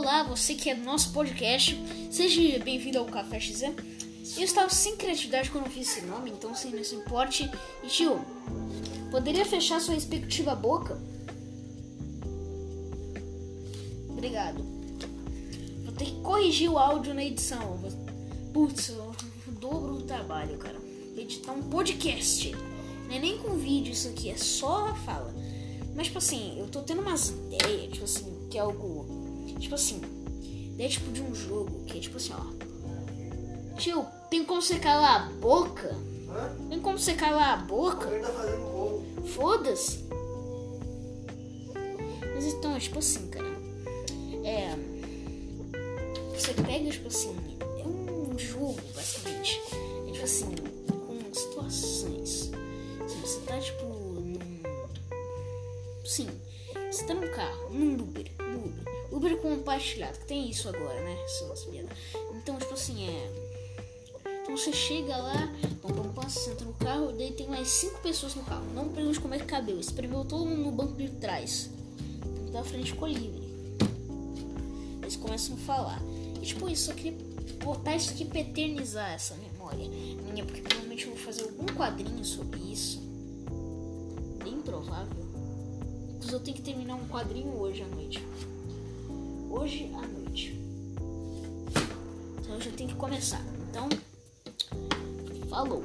Olá, você que é do nosso podcast, seja bem-vindo ao Café XZ. Eu estava sem criatividade quando fiz esse nome, então sem isso importe. E tio, poderia fechar sua respectiva boca? Obrigado. Vou ter que corrigir o áudio na edição. Putz, eu dobro o trabalho, cara. Editar um podcast. Não é nem com vídeo isso aqui, é só a fala. Mas, tipo assim, eu tô tendo umas ideias, tipo assim, que é algo. Tipo assim, ideia tipo de um jogo, que é tipo assim, ó. Tio, tem como você calar a boca? Hã? Tem como você calar a boca? Tá. Foda-se. Mas então, é tipo assim, cara. É. Você pega, tipo assim. É um jogo, basicamente. É tipo assim, com situações. Assim, você tá, tipo, num. Sim. Você tá num carro, num Uber. No Uber. Uber compartilhado, que tem isso agora, né? Então, tipo assim, é. Então você chega lá, pam, pam, pam, você senta no carro, daí tem mais cinco pessoas no carro. Não pergunte como é que cabeu. Espremeu todo mundo no banco de trás. O da frente ficou livre. Eles começam a falar. E tipo, isso eu queria botar isso aqui pra eternizar essa memória minha, porque provavelmente eu vou fazer algum quadrinho sobre isso. Bem provável. Mas eu tenho que terminar um quadrinho hoje à noite. Hoje à noite. Então eu já tenho que começar. Então, falou.